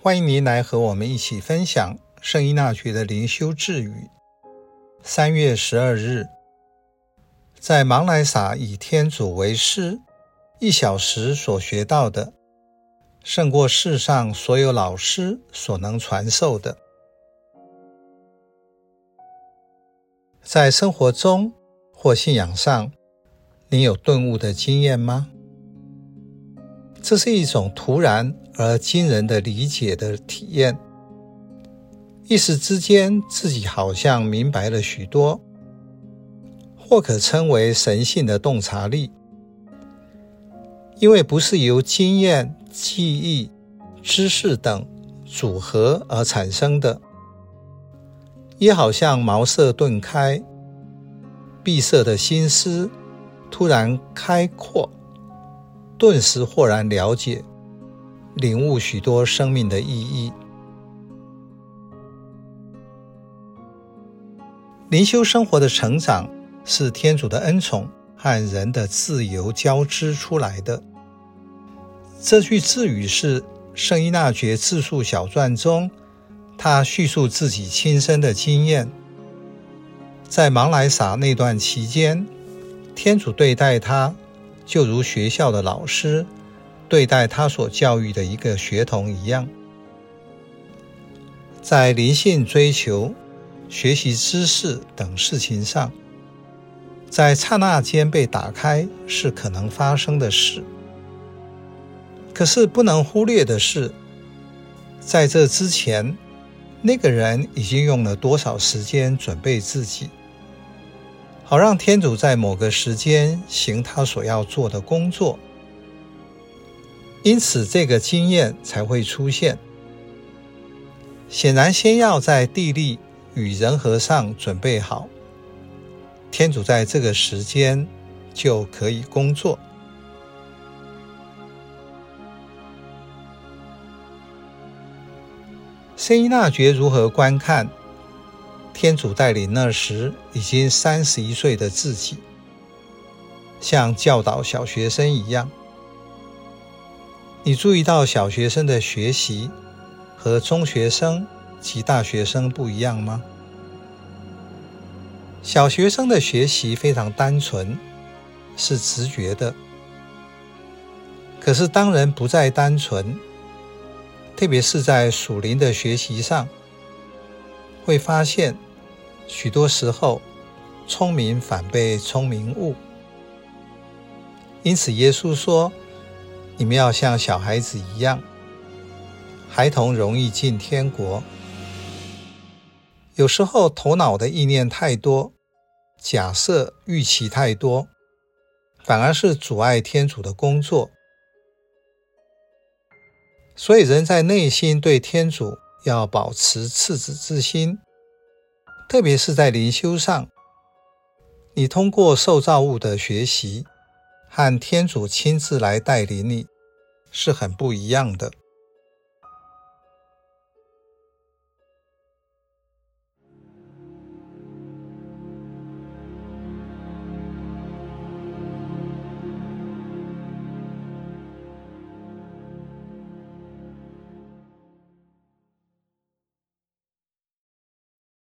欢迎您来和我们一起分享圣依纳爵的灵修智语。三月十二日，在芒莱撒以天主为师，一小时所学到的，胜过世上所有老师所能传授的。在生活中或信仰上，你有顿悟的经验吗？这是一种突然而惊人的理解的体验，一时之间自己好像明白了许多，或可称为神性的洞察力，因为不是由经验、记忆、知识等组合而产生的，也好像茅塞顿开，闭塞的心思突然开阔。顿时豁然了解，领悟许多生命的意义。灵修生活的成长是天主的恩宠和人的自由交织出来的。这句自语是圣依纳爵自述小传中，他叙述自己亲身的经验。在芒莱撒那段期间，天主对待他。就如学校的老师对待他所教育的一个学童一样，在灵性追求、学习知识等事情上，在刹那间被打开是可能发生的事。可是不能忽略的是，在这之前，那个人已经用了多少时间准备自己。好让天主在某个时间行他所要做的工作，因此这个经验才会出现。显然，先要在地利与人和上准备好，天主在这个时间就可以工作。圣依纳爵如何观看？天主带领那时已经三十一岁的自己，像教导小学生一样。你注意到小学生的学习和中学生及大学生不一样吗？小学生的学习非常单纯，是直觉的。可是当人不再单纯，特别是在属灵的学习上，会发现。许多时候，聪明反被聪明误。因此，耶稣说：“你们要像小孩子一样，孩童容易进天国。”有时候，头脑的意念太多，假设预期太多，反而是阻碍天主的工作。所以，人在内心对天主要保持赤子之心。特别是在灵修上，你通过受造物的学习和天主亲自来带领你，是很不一样的。